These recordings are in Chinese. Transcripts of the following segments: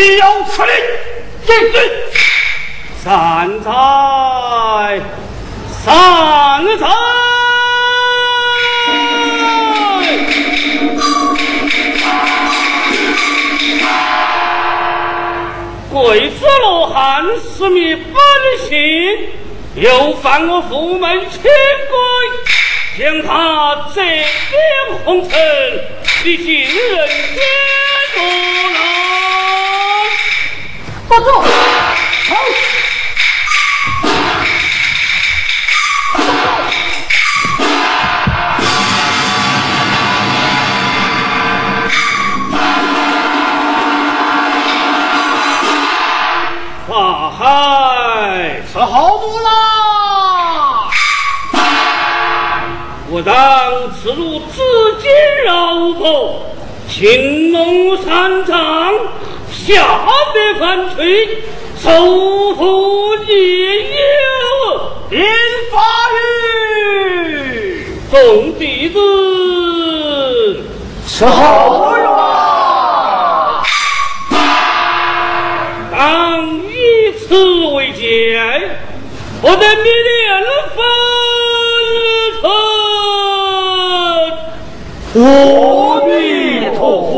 岂有此理！进去。善哉，善哉！贵子罗汉使灭本性，又犯我父门清规，将他折脸红尘，你进人间不住！法海，是好不啦？我当此如紫金绕婆，青龙山丈，下得凡炊，受福夜游，引法语，众弟子是好呀。当以此为戒，不得迷恋粉尘。阿弥陀佛。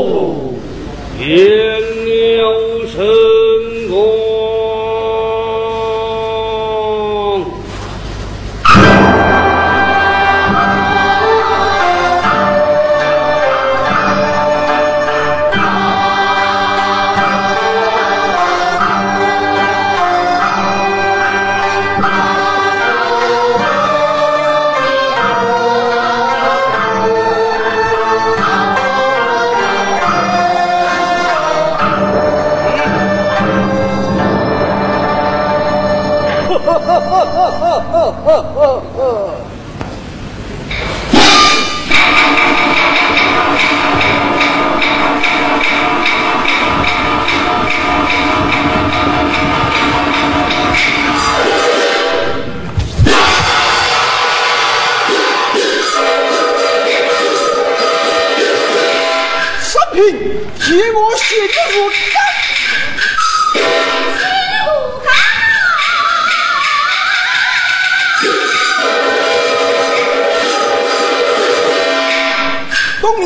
见了神生平借我写入干。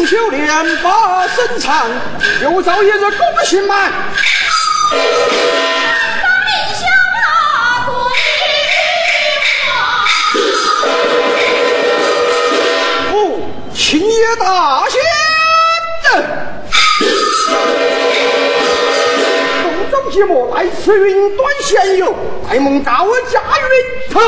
修炼把身藏，有朝一日功行满。大名香，青叶大仙。洞。中寂寞，来此云端闲游，来梦高家云头。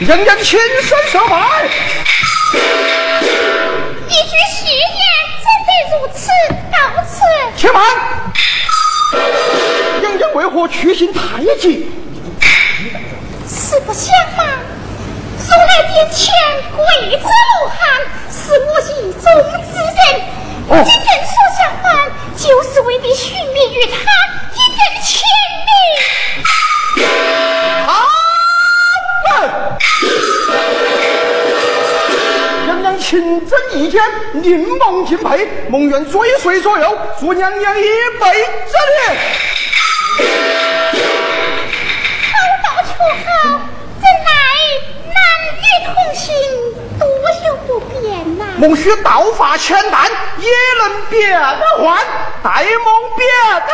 人人亲身设拜，一句誓言怎得如此？到此，且慢。人人为何去行太急？实不相瞒，如来殿前贵子罗汉是我意中之人。今正所相伴，就是为你寻觅于他，一阵千里。情真意切，宁蒙敬佩，蒙愿追随左右，祝娘娘一辈子年。好道却好，怎奈男女同心，多有不便呐。蒙需道法千担，也能变换，待蒙变来。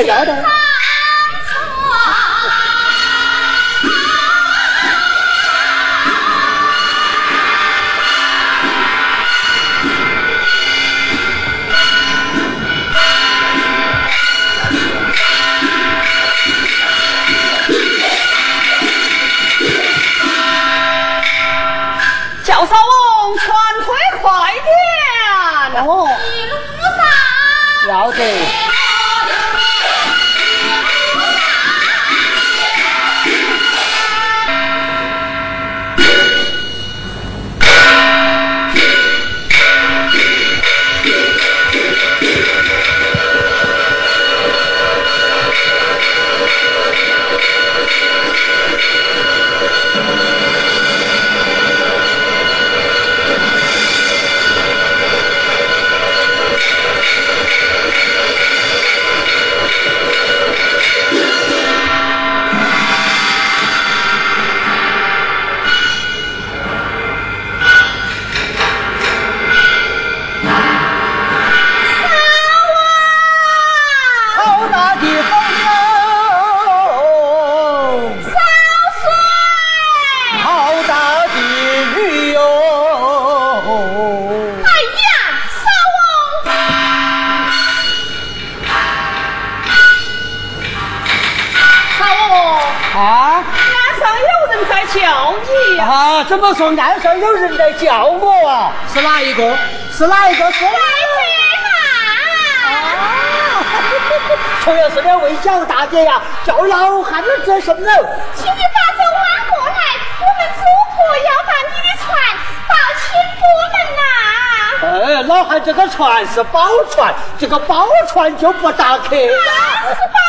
哎要得。叫少翁传推快点。哦，一路上要得。说岸上有人在叫我啊？是哪一个？是哪一个？是快点嘛！啊！同样是两位小大姐呀，叫老汉儿做什么？请你把这弯过来，我们主仆要把你的船到清波门呐、哎，老汉这个船是宝船，这个宝船就不打客呀。啊，是宝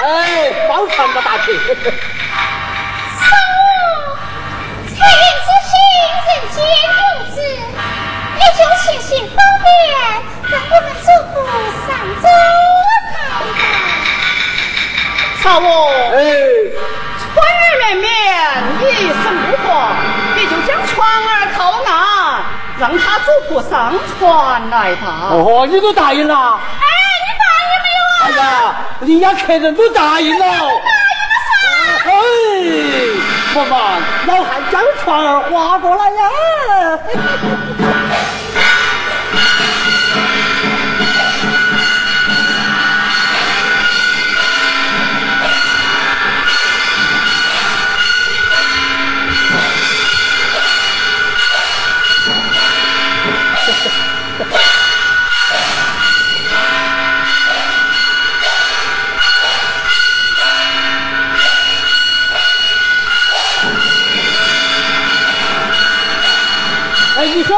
船。哎，宝船不打客。少翁，哎，船儿绵绵，一声不话，你就将船儿靠岸，让他主仆上船来吧。哦，你都答应了？哎，你答应没有啊？哎呀，人家客人都答应了。答应了噻。哎，不嘛，老汉将船儿划过来呀。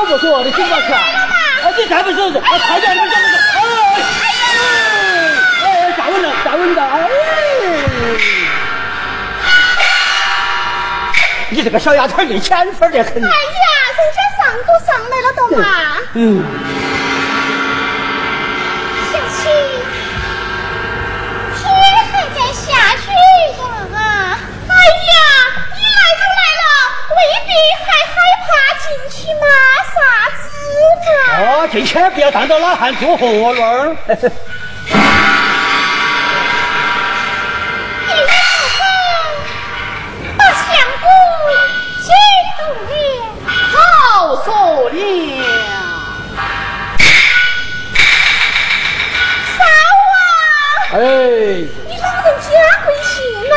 哎，你说不说？你听到去啊？哎，你再不说，哎，快点，你怎么说？哎，哎，哎，站稳了，站稳了，哎。你这个小丫头，你欠分的很。哎呀，人家上都上来了，懂吗？嗯，小七，天还在下雪呀！哎呀，你来都来了，未必还害怕进去嘛？哦，进去不要当着老汉做活路儿。一路上把相公激动了。好说了，少啊，哎，你老人家贵姓啊？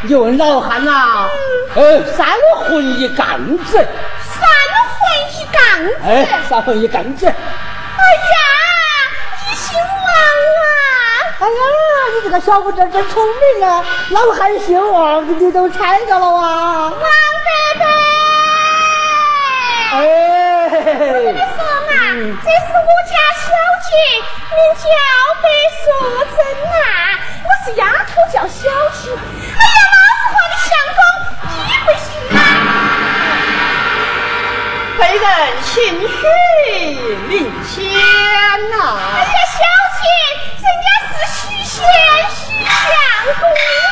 你问老汉呐？呃，三魂一杠子，哎，撒欢一赶子。哎呀，你姓王啊！哎呀，你这个小伙子真聪明啊，老汉姓王，你都猜着了哇、啊！王贝贝，哎，我跟你说嘛，这是我家小姐，名叫白素贞呐，我是丫头叫小青。哎呀妈！贵人心虚领仙呐。哎呀小姐人家是许仙许相公。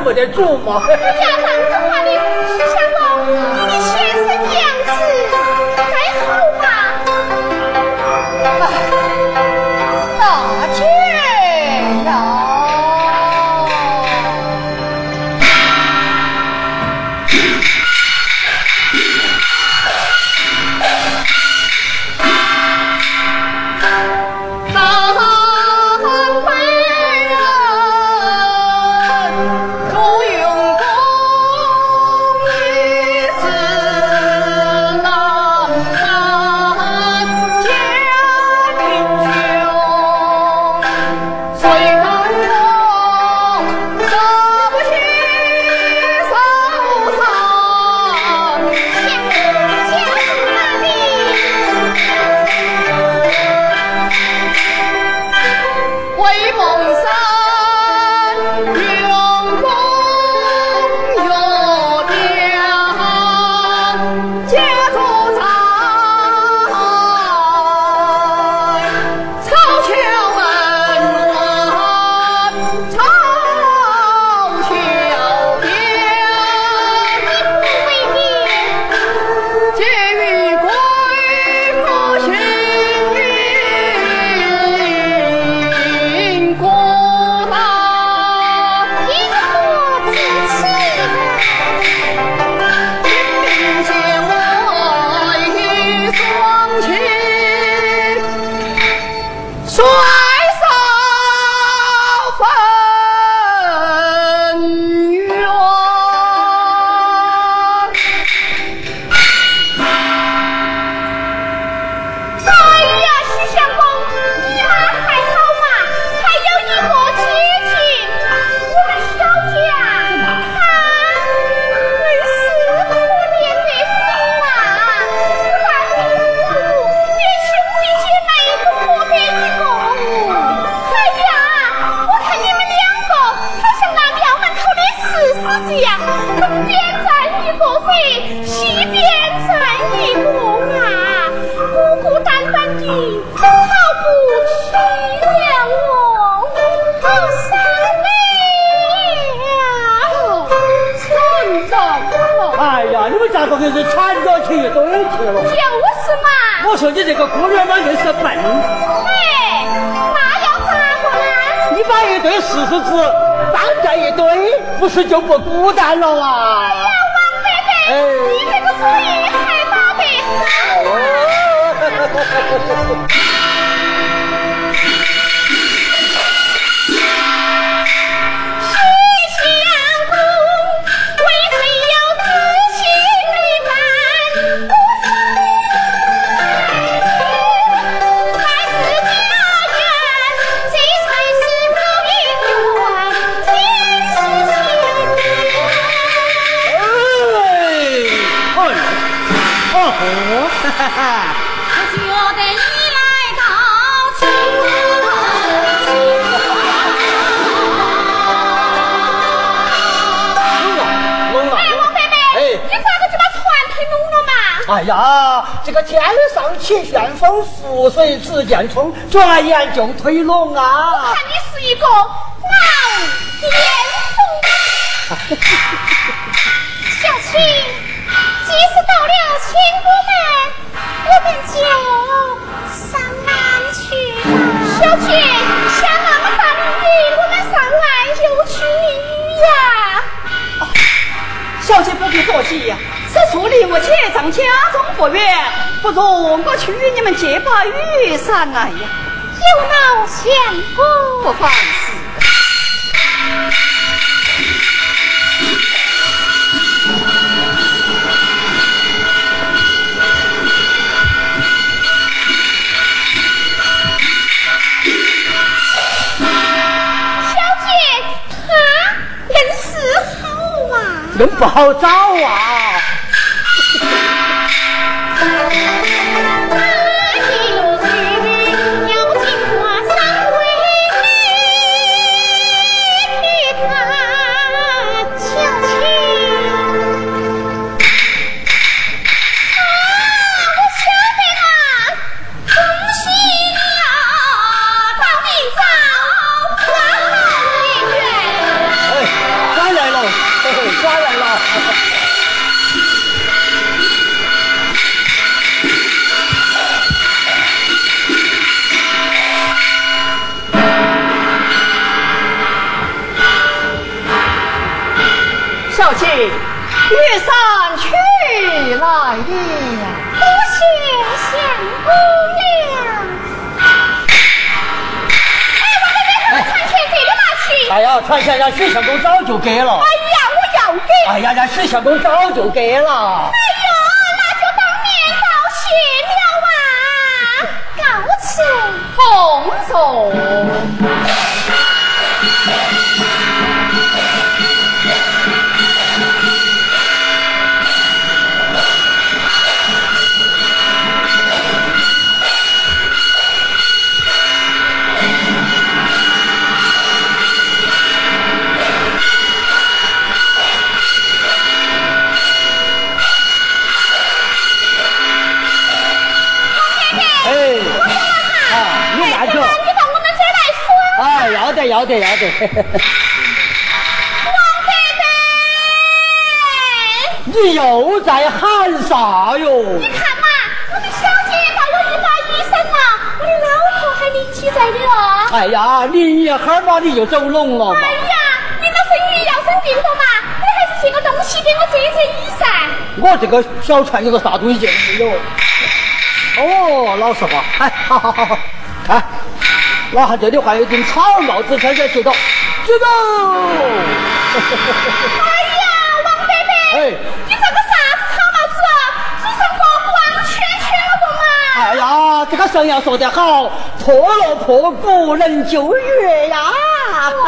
么的做吗？去一堆去了？就是嘛，我说你这个姑娘嘛，硬是笨，嘿，那要咋个呢？你把一堆石狮子当在一堆，不是就不孤单了啊？哎呀，王伯伯，哎你这个主意还打得好哦吼，哈哈我觉得你来到此。弄了，弄了。哎，王伯伯，哎你咋个就把船推弄了嘛？哎呀，这个天上起旋风，覆水直见冲，转眼就推拢啊！我看你是一个老颠风。小青，即使到了千古门，我们就上岸去吧。小姐，下那么大的雨，我们上岸就去呀。小姐不必着急呀，此处离我姐丈家中不远，不如我去与你们借把雨伞来呀。有劳相公。不妨人不好找啊！小姐，雨伞取来了。多谢相公娘。哎，我这边还传钱这个拿去。哎呀，传钱让许相公早就给了。哎呀，我要给。哎呀，让许相公早就给了。哎呀，要得，要得，要得。王伯伯，你又在喊啥哟？你看嘛，我们小姐把我一把雨伞啊，我的老婆还拎起在的了。哎呀，淋一会儿嘛，你就走拢了嘛。哎呀，你那是雨要生病了嘛？你还是借个东西给我遮遮雨伞。我这个小船有个啥东西借没有？哦，老实话，哎，好好好好，看，老汉这里还有一顶草帽子，现在接到，接到。哎呀，王伯伯，哎你这个啥子草帽子啊？只剩个光圈圈了不嘛？哎呀，这个神呀说得好，破了破鼓能救月呀。哦，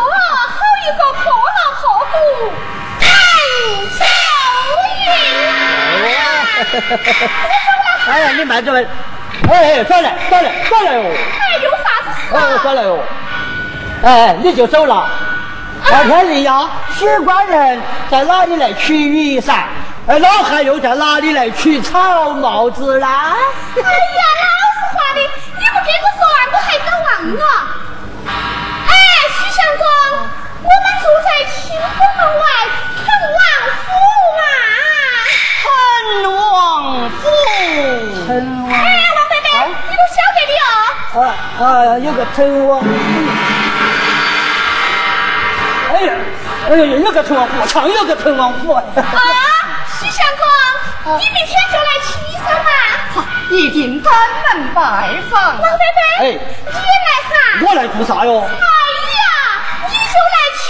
好一个破了破鼓，能救月呀！哎呀，你慢着来，哎哎，转来转来转来哦，哎，有哎啊？转来哦，哎，你就走了。二，天人呀，许官人在哪里来取雨伞？哎，老汉又在哪里来取草帽子呢？哎呀，老实话的，你不给我说完，我还搞忘了。哎，徐相公，我们住在清宫门外陈王府。陈王。哎，啊啊，有个陈王。哎呀，哎呀，有个陈王府，常有个陈王府。啊。徐相公，你明天就来七山嘛？一定登门拜访。王伯伯，哎，你也来哈？我来做啥哟？哎呀，你就来取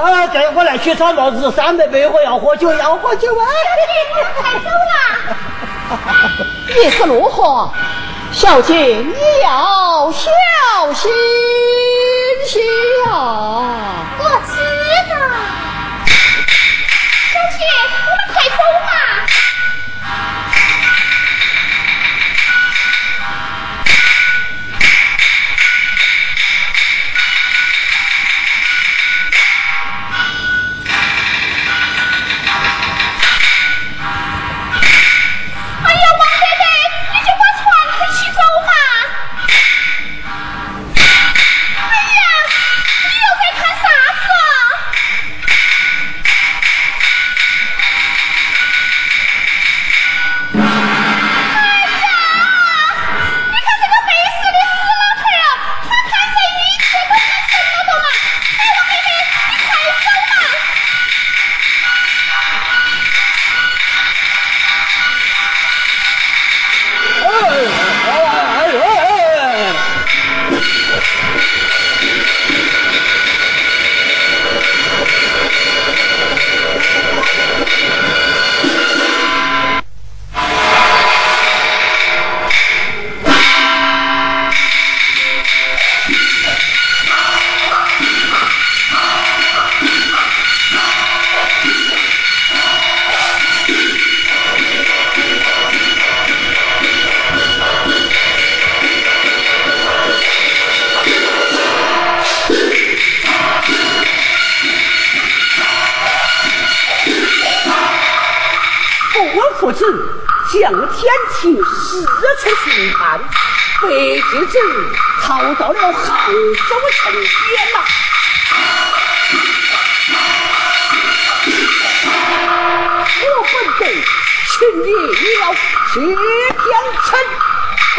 啊，对，我来取草帽子，三百杯，我要喝酒，要喝酒啊！快走啦。你是如何？小姐，你要小心心啊！父子向天庭四处寻看，被知者逃到了杭州城边呐。我本得请你了谢天成拜。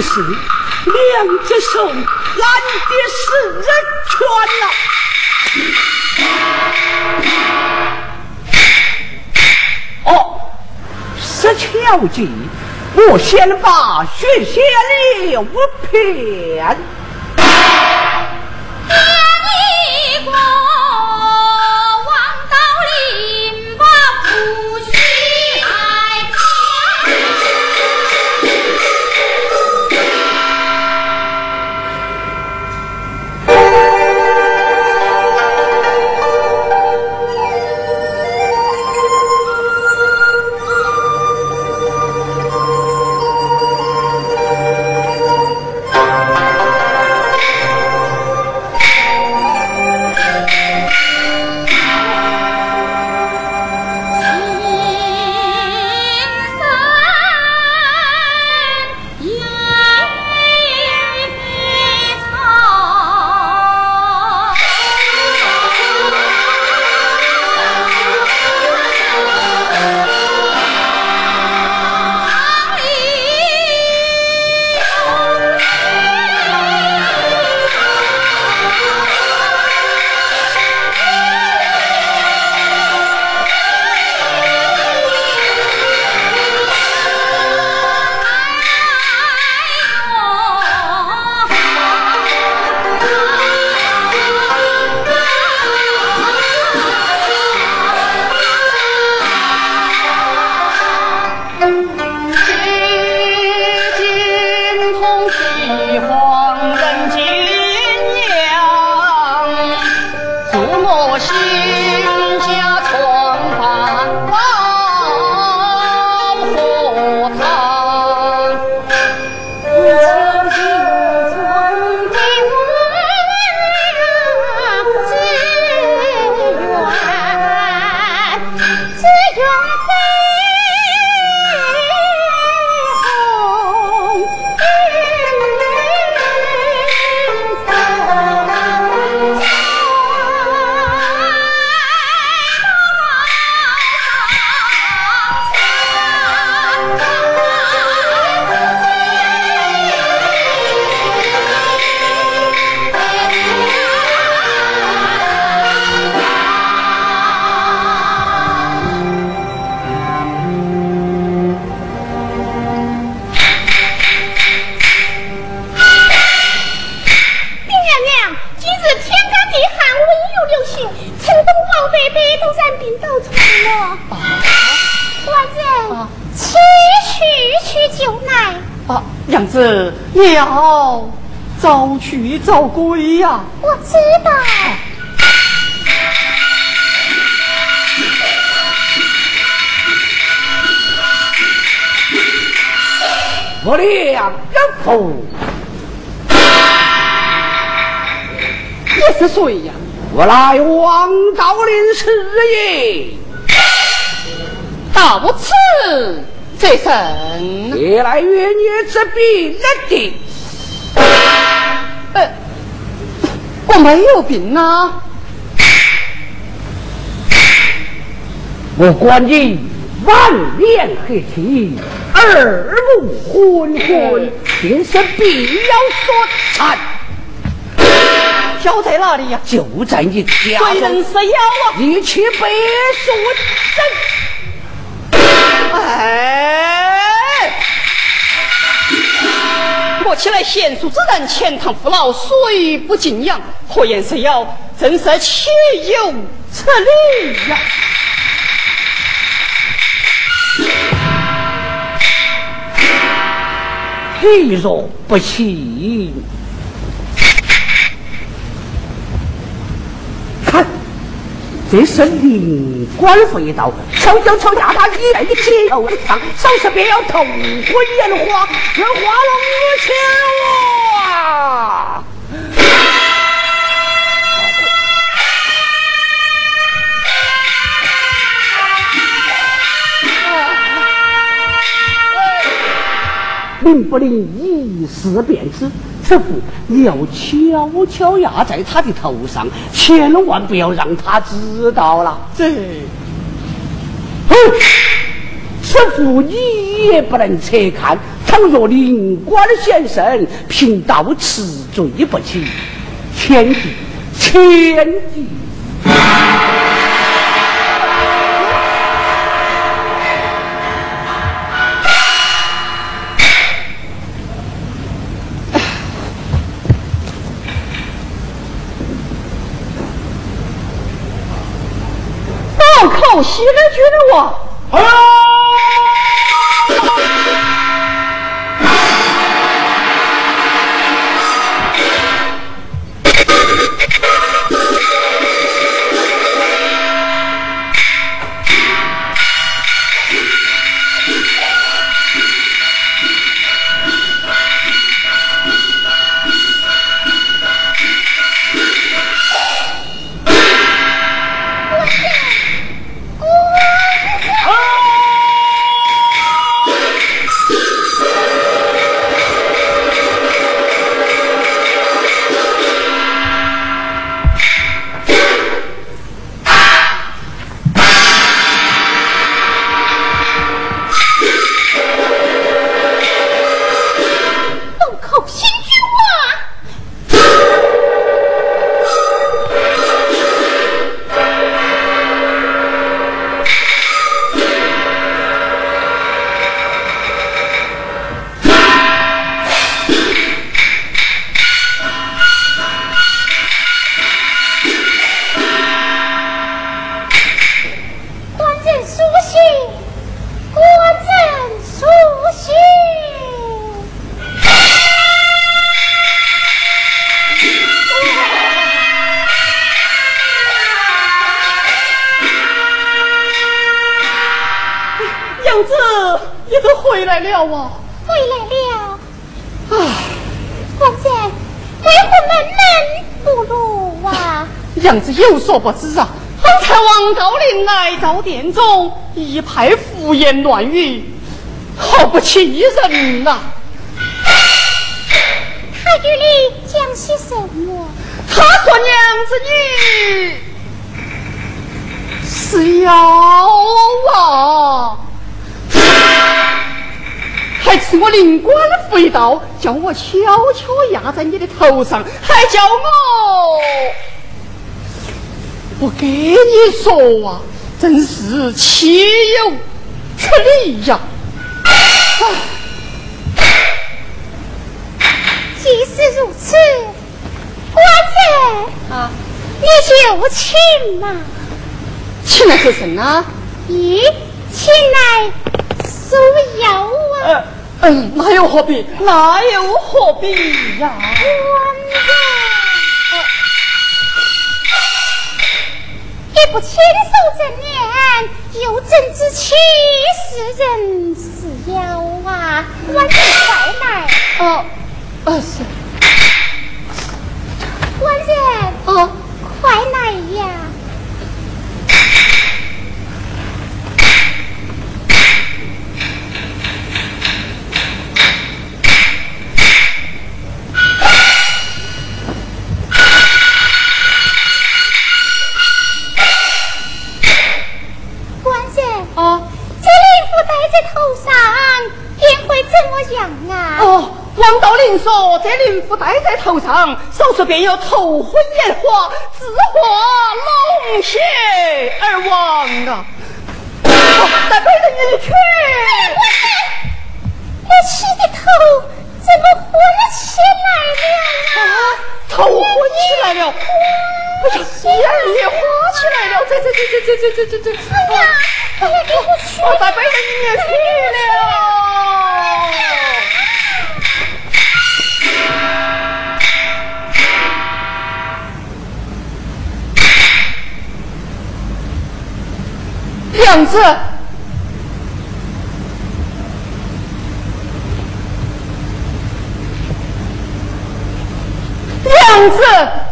是两只手，俺的是人权呐！哦，石桥计，我先把血血留片。吗？要早去早归呀。我知道。我俩人夫，你是谁呀？我乃王道林师爷。到此这神越来约你这病人的。呃，我没有病啊。我关你万年黑气，耳目昏昏，天生必要所缠。小在哪里呀？就在你家谁人是妖啊？一去白素贞。哎！我起来贤淑之人，钱塘父老，谁不敬仰？何言是妖？真是岂有此理呀！你若不信，这是灵官回道，瞧就瞧下他一在你肩头上，手是便要头昏眼花，这花龙球啊！灵不灵一试便知，此符你要悄悄压在他的头上，千万不要让他知道了。这，哼，此符你也不能侧看，倘若灵官显圣，贫道吃罪不起，千计，千计。报口西边去了我。动我不知啊，方才王道林来到殿中，一派胡言乱语，好不气人呐、他与你讲些什么？他说娘子你是妖啊，还赐我灵官符一道，叫我悄悄压在你的头上，还叫我不给你说啊，真是岂有此理呀！既是如此，官人啊，你就请嘛。请来做什么？咦，请来嗯，那又何必？那又何必呀？官不亲手正念，又怎知其是人是妖啊？官人快来！哦，啊是。官人，哦，快来呀！王道林说：“这灵符戴在头上，手术便有头昏眼花、自化龙血而亡啊！”带背着你去。我气的头怎么昏起来了啊？头昏起来了！哎呀，眼也花起来了！这这这这这这这这这！哎呀，哎呀，给我去！我带背着你去了。两次。两次。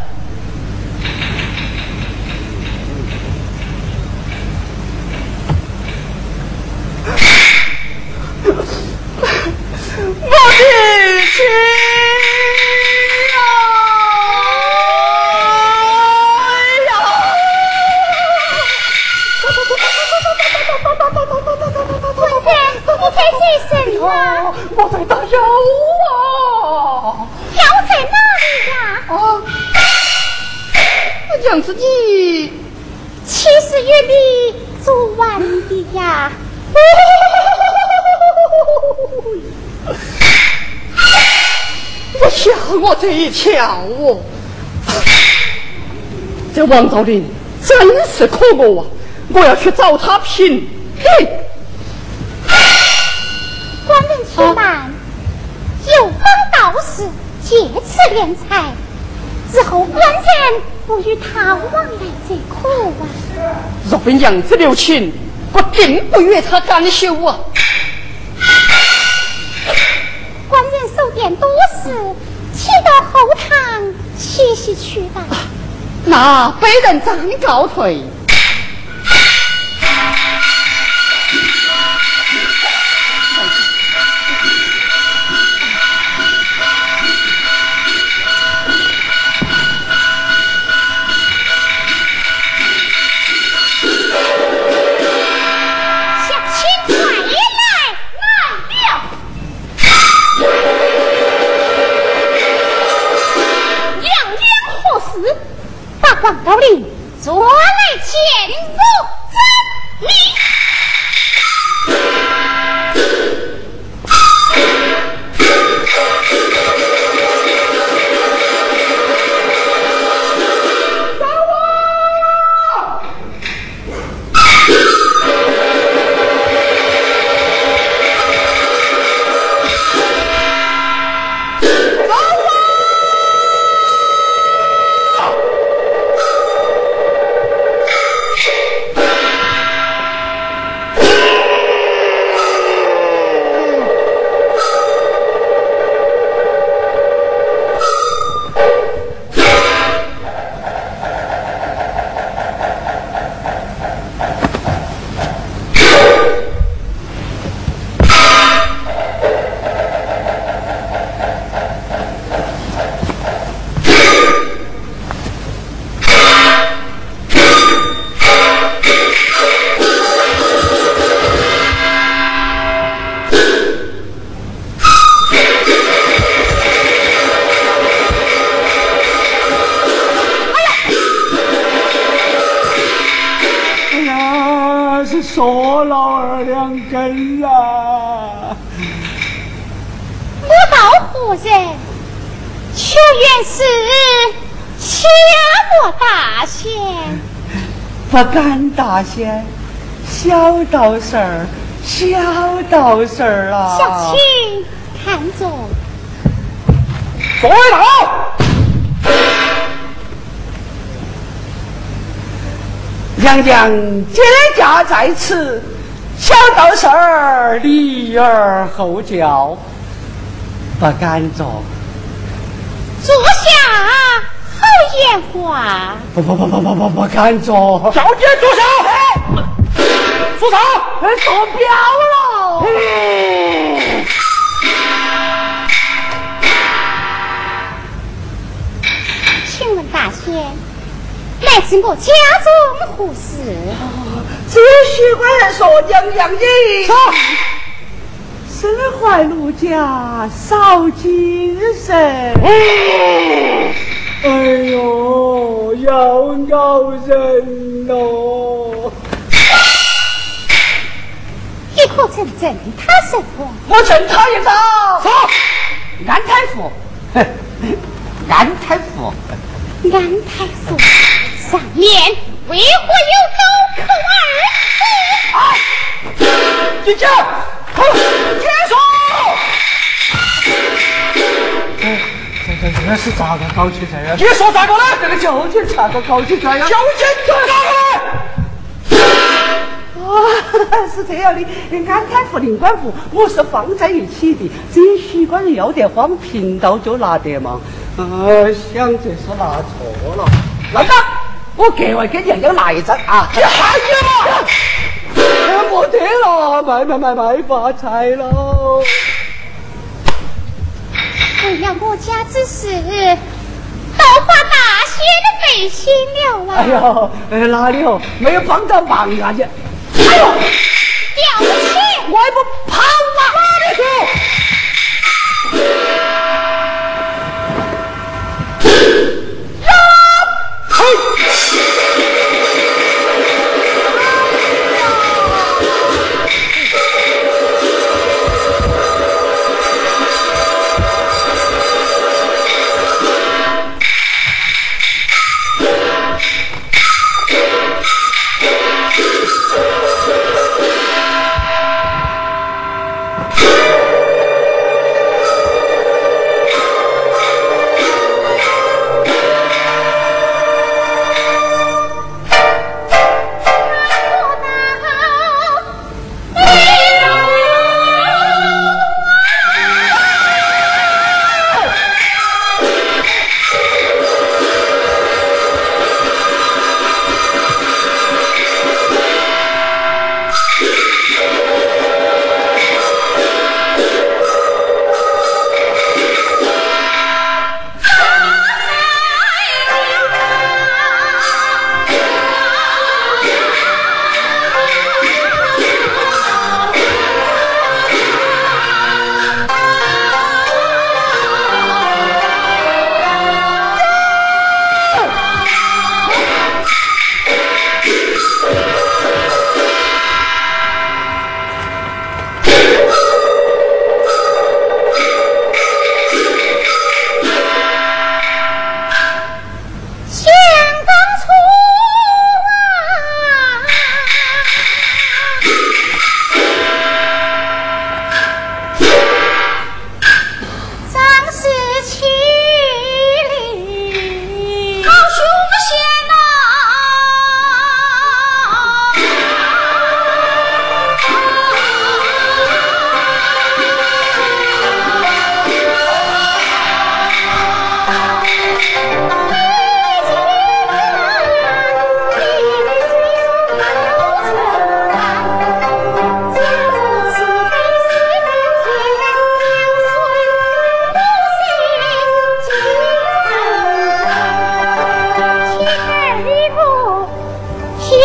我在打妖啊！药在哪里呀？啊！娘子你七十月里做完的呀？我吓我这一跳哦！这王昭林真是可恶啊！我要去找他评理。且慢，有方道士借此敛财，日后官人不与他往来则可啊。若非娘子留情，我定不与他干休啊！官人手点多事，请到后堂歇息去吧。那被人暂告退。王高林，坐来见我。不敢大仙，小道士儿小道士儿啊！小青，看着。左头，娘娘接驾在此，小道士儿礼而后教，不敢坐。坐下，好言话。不不不不不不不敢做。小姐坐下。住手！坐标了。请问大仙，乃是我家中何事？只许官说娘娘你。身怀禄家少精神。哎呦，要咬人喽！你可曾正他什么？我正他一招。说，安太傅，安太傅，安太傅，上面为何有刀口二字？进去，结束。这这这是咋个搞起这个？你说咋个了？这个究竟咋个搞起这样？究竟咋个呢？啊，是这样的，安太傅、灵官府，我是放在一起的。这许官人要得慌，贫道就拿得嘛。呃，想这是拿错了。来吧，我格外给娘娘拿一张啊！你还给我？没得了，卖卖卖卖发财喽！为了我家之事，都花大雪的费心了啊！哎呦，呃，哪里哦？没有帮到忙啊你！哎呦，掉不起！我还不跑啊！哪里去？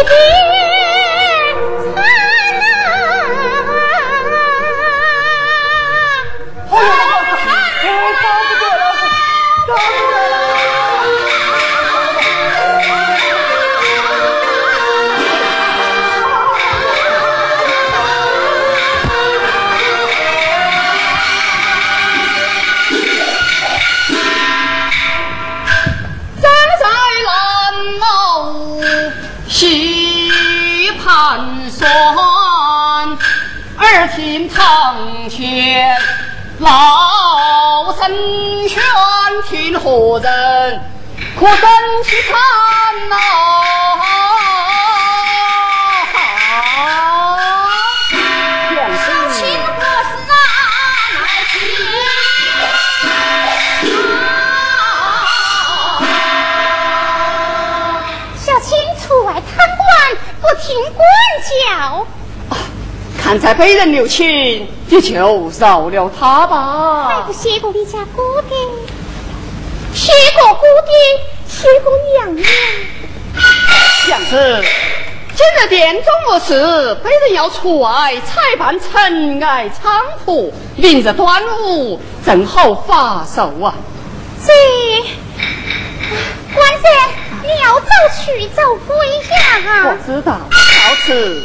Whoopee! 在被人留情，你就饶了他吧。还不谢过你家姑爹，谢过姑爹，谢过娘娘。娘子，今日殿中无事，被人要出外采办尘埃仓库，明日端午正好发寿啊。这，官人。你要走去走归呀？我知道，到此。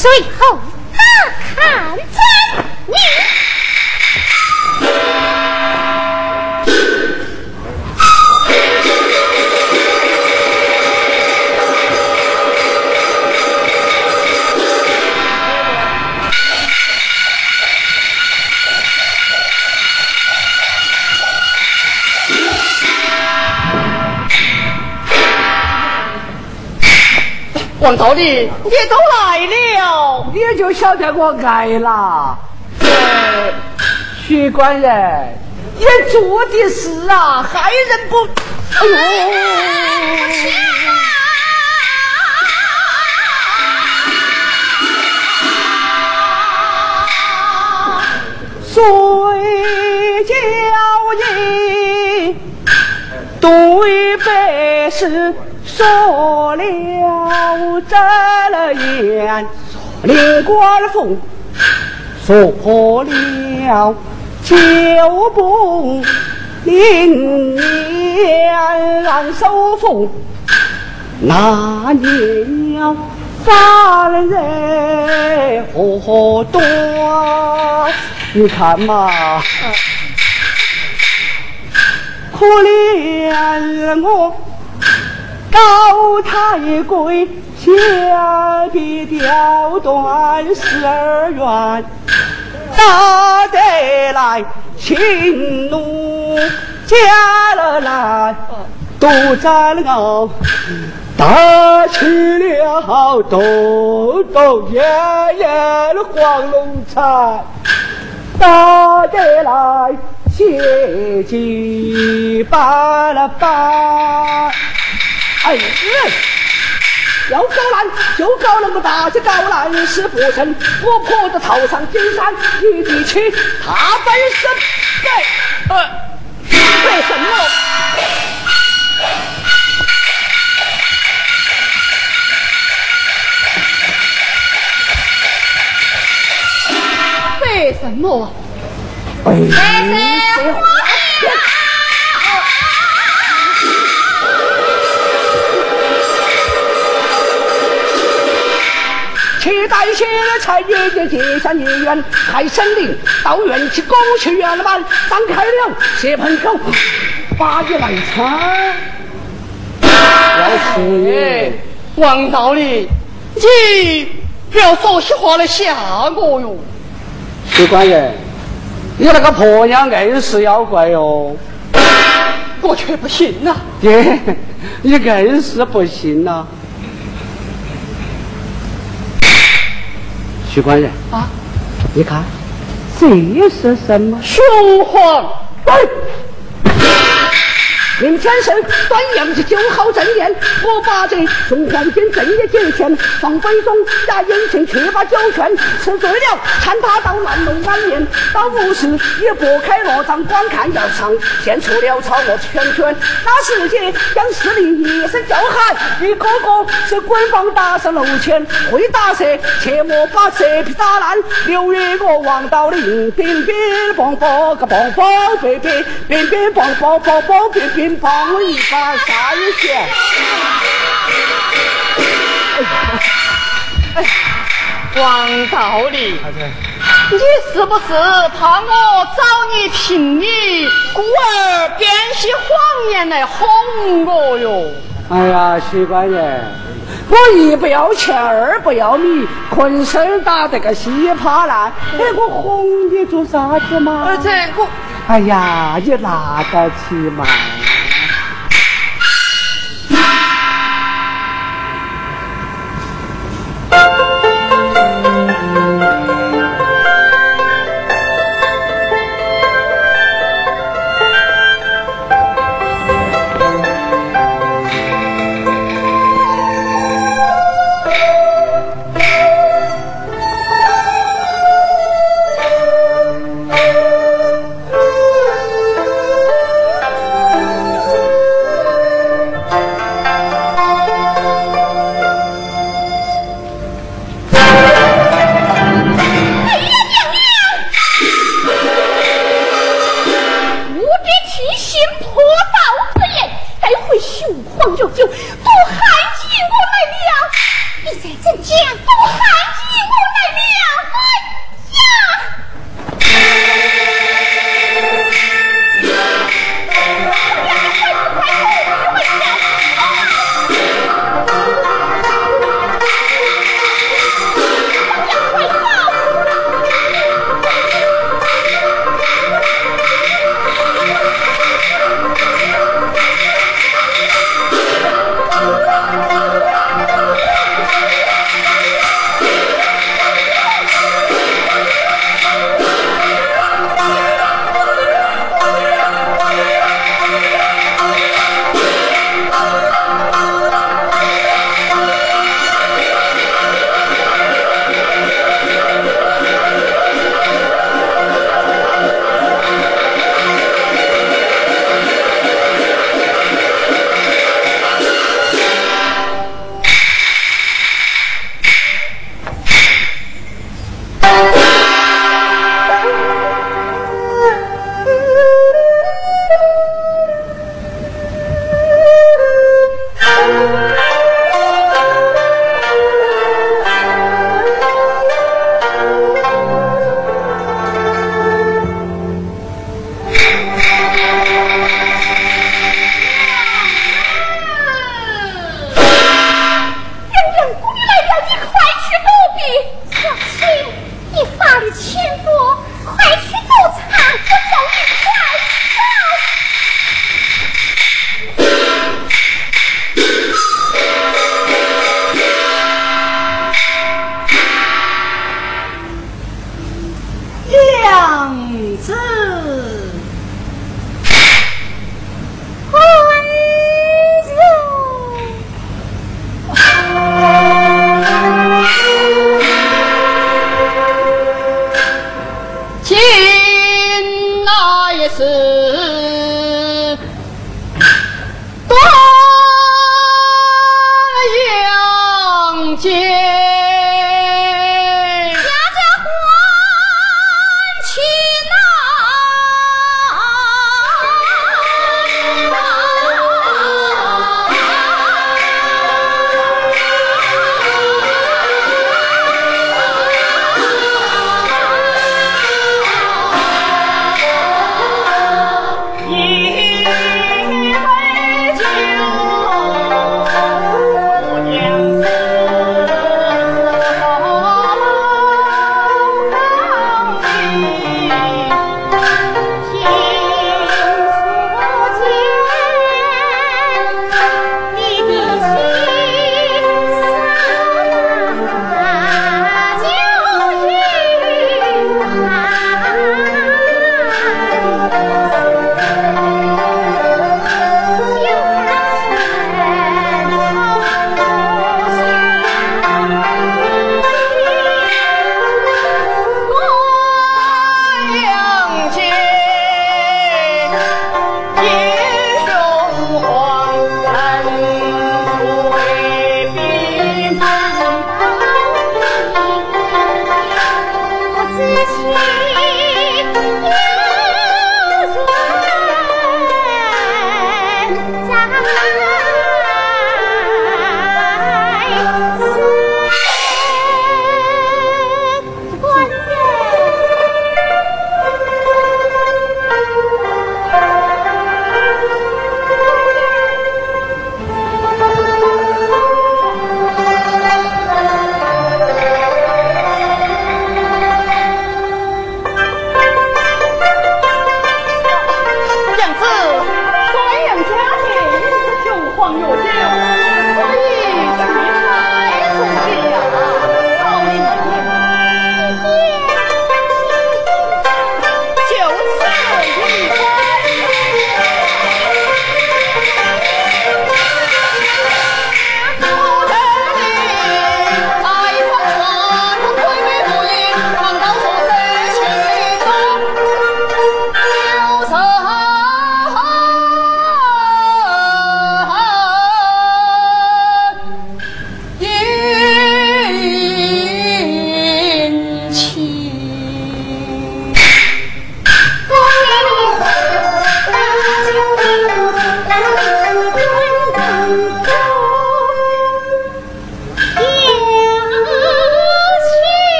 最后大砍王道理，你都来了，你就晓得我来了。徐官人，你做的事啊，害人不？哎呦！谁叫你对白事？说了这言，连官府说破了就不灵年让收封，那年发了犯人何多？你看嘛，可怜我。高太贵，下笔雕断十二元，打得来情怒加了来，都占了打起了抖抖爷爷的黄龙彩，打得来血迹斑了斑。哎，要搞烂就搞那么大，这搞烂是不成。我婆子头上金山玉地去，他本身对，呃，为什么？为什么？为什么？去带些菜叶的结下孽缘，开森林到院去，恭去圆满，张开了血盆口，把你来餐。要是王道理，你不要说些话来吓我哟。徐官人，你那个婆娘硬是妖怪哟，我却不信呐。爹，你硬是不信呐。徐官人啊，你看，这是什么？雄黄。林天是端阳节，酒好正宴。我把这送黄金正月节前放杯中，在眼前却把酒泉吃醉了，看他到乱弄晚宴。到午时也拨开罗帐观看要场，现出了草木圈圈。那时节将士里一声叫喊，一个个是滚棒打上楼前，会打蛇切莫把蛇皮打烂。六月我王道林，乒乒乓乓个乓乓乒乒，乒乒乓乓乓乓乒乒。帮我一把三弦。哎呀，哎，王道理，你是不是怕我找你评理，故而编些谎言来哄我哟？哎呀，徐官人，我一不要钱，二不要米，浑身打得个稀巴烂，哎，我哄你做啥子嘛？这我，哎呀，你拿得起嘛？心破大之言，还回雄黄药酒，毒害起我们了，你在这贱狗。です。